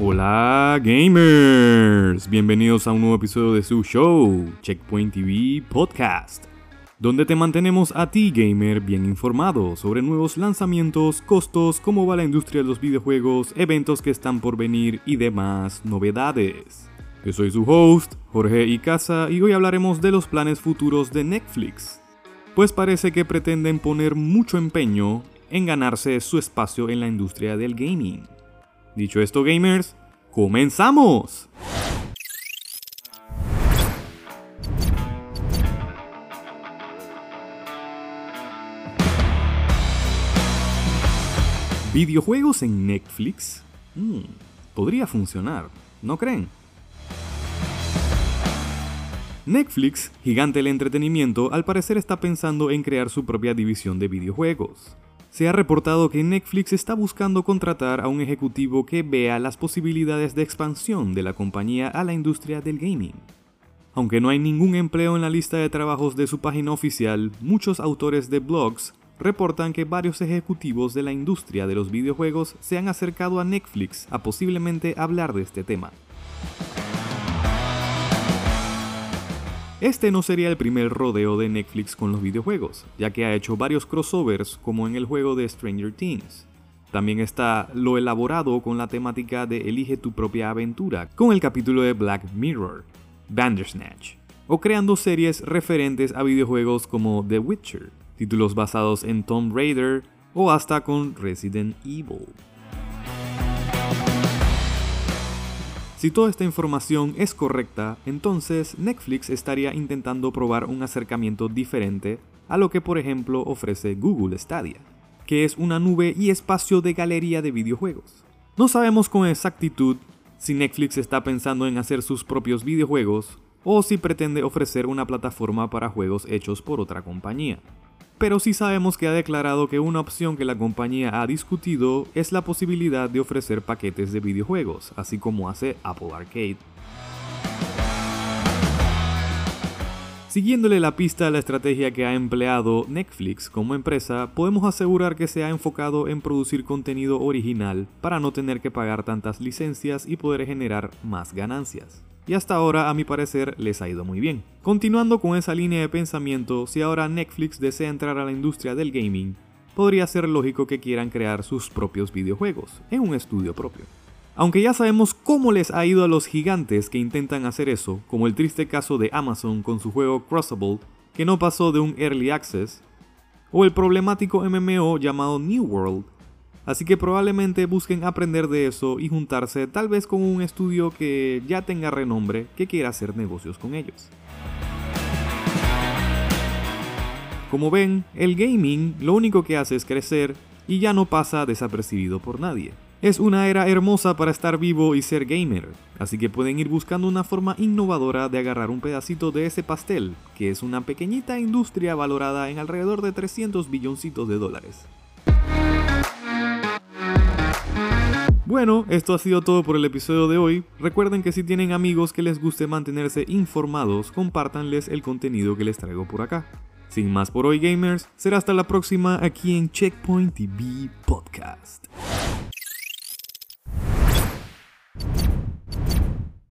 Hola gamers, bienvenidos a un nuevo episodio de su show, Checkpoint TV Podcast, donde te mantenemos a ti gamer bien informado sobre nuevos lanzamientos, costos, cómo va la industria de los videojuegos, eventos que están por venir y demás novedades. Yo soy su host, Jorge Icaza, y hoy hablaremos de los planes futuros de Netflix, pues parece que pretenden poner mucho empeño en ganarse su espacio en la industria del gaming. Dicho esto, gamers, ¡comenzamos! ¿Videojuegos en Netflix? Mm, podría funcionar, ¿no creen? Netflix, gigante del entretenimiento, al parecer está pensando en crear su propia división de videojuegos se ha reportado que Netflix está buscando contratar a un ejecutivo que vea las posibilidades de expansión de la compañía a la industria del gaming. Aunque no hay ningún empleo en la lista de trabajos de su página oficial, muchos autores de blogs reportan que varios ejecutivos de la industria de los videojuegos se han acercado a Netflix a posiblemente hablar de este tema. Este no sería el primer rodeo de Netflix con los videojuegos, ya que ha hecho varios crossovers como en el juego de Stranger Things. También está lo elaborado con la temática de Elige tu propia aventura, con el capítulo de Black Mirror, Bandersnatch, o creando series referentes a videojuegos como The Witcher, títulos basados en Tomb Raider o hasta con Resident Evil. Si toda esta información es correcta, entonces Netflix estaría intentando probar un acercamiento diferente a lo que por ejemplo ofrece Google Stadia, que es una nube y espacio de galería de videojuegos. No sabemos con exactitud si Netflix está pensando en hacer sus propios videojuegos o si pretende ofrecer una plataforma para juegos hechos por otra compañía pero sí sabemos que ha declarado que una opción que la compañía ha discutido es la posibilidad de ofrecer paquetes de videojuegos, así como hace Apple Arcade. Siguiéndole la pista a la estrategia que ha empleado Netflix como empresa, podemos asegurar que se ha enfocado en producir contenido original para no tener que pagar tantas licencias y poder generar más ganancias y hasta ahora a mi parecer les ha ido muy bien. Continuando con esa línea de pensamiento, si ahora Netflix desea entrar a la industria del gaming, podría ser lógico que quieran crear sus propios videojuegos, en un estudio propio. Aunque ya sabemos cómo les ha ido a los gigantes que intentan hacer eso, como el triste caso de Amazon con su juego Crossable, que no pasó de un early access, o el problemático MMO llamado New World, Así que probablemente busquen aprender de eso y juntarse tal vez con un estudio que ya tenga renombre que quiera hacer negocios con ellos. Como ven, el gaming lo único que hace es crecer y ya no pasa desapercibido por nadie. Es una era hermosa para estar vivo y ser gamer, así que pueden ir buscando una forma innovadora de agarrar un pedacito de ese pastel, que es una pequeñita industria valorada en alrededor de 300 billoncitos de dólares. Bueno, esto ha sido todo por el episodio de hoy. Recuerden que si tienen amigos que les guste mantenerse informados, compártanles el contenido que les traigo por acá. Sin más por hoy gamers, será hasta la próxima aquí en Checkpoint TV Podcast.